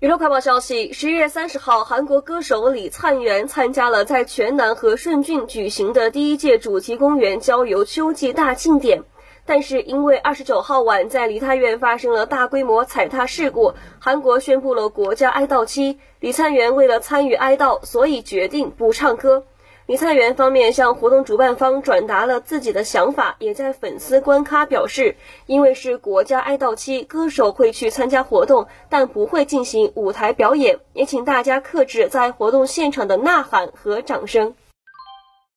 娱乐快报消息：十一月三十号，韩国歌手李灿元参加了在全南和顺郡举行的第一届主题公园郊游秋季大庆典。但是因为二十九号晚在梨泰院发生了大规模踩踏事故，韩国宣布了国家哀悼期。李灿元为了参与哀悼，所以决定不唱歌。李菜园方面向活动主办方转达了自己的想法，也在粉丝官咖表示，因为是国家哀悼期，歌手会去参加活动，但不会进行舞台表演，也请大家克制在活动现场的呐喊和掌声。